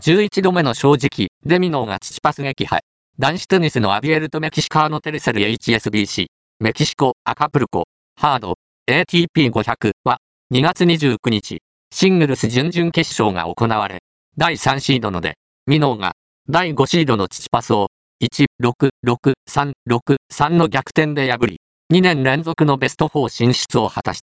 11度目の正直、デミノーがチチパス撃敗。男子テニスのアビエルとメキシカーノテルセル HSBC、メキシコ、アカプルコ、ハード、ATP500 は、2月29日、シングルス準々決勝が行われ、第3シードので、ミノーが、第5シードのチチパスを、1、6、6、3、6、3の逆転で破り、2年連続のベスト4進出を果たした。